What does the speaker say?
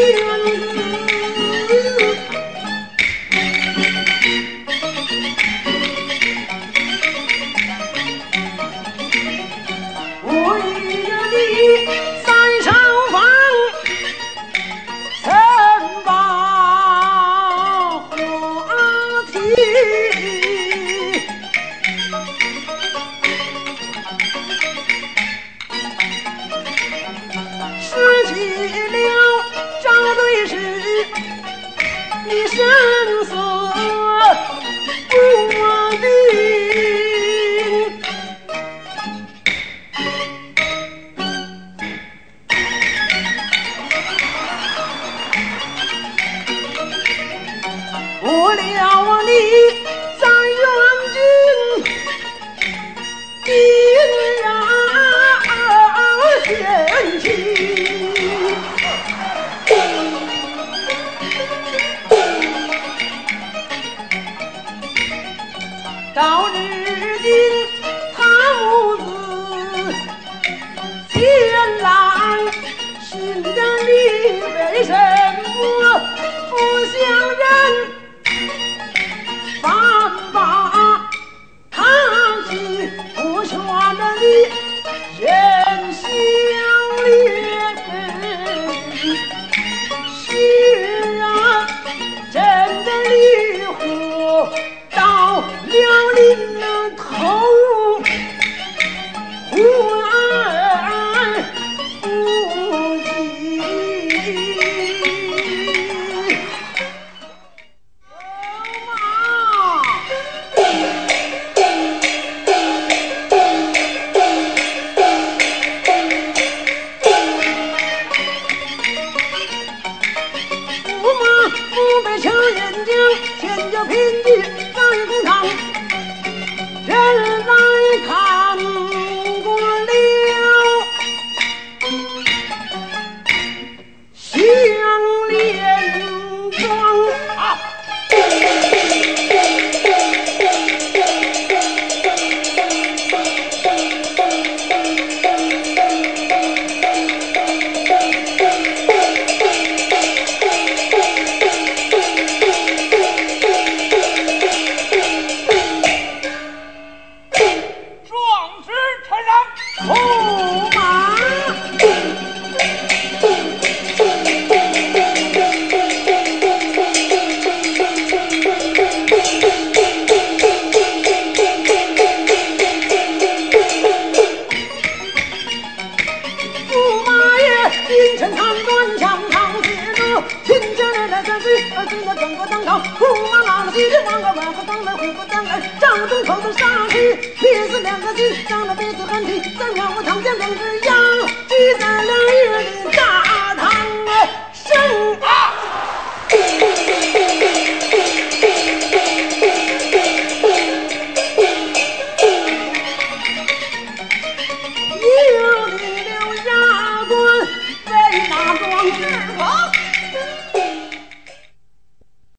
you. 到如今他母子前来寻着你，为什么不相认？反把他妻不全了你，哦，柱，秦家来来三岁，儿孙的整个当朝。驸马拉了西天王个万户当门，虎不当来，掌中口子杀气，别死两个鸡，张了鼻子寒气，三让我长江两只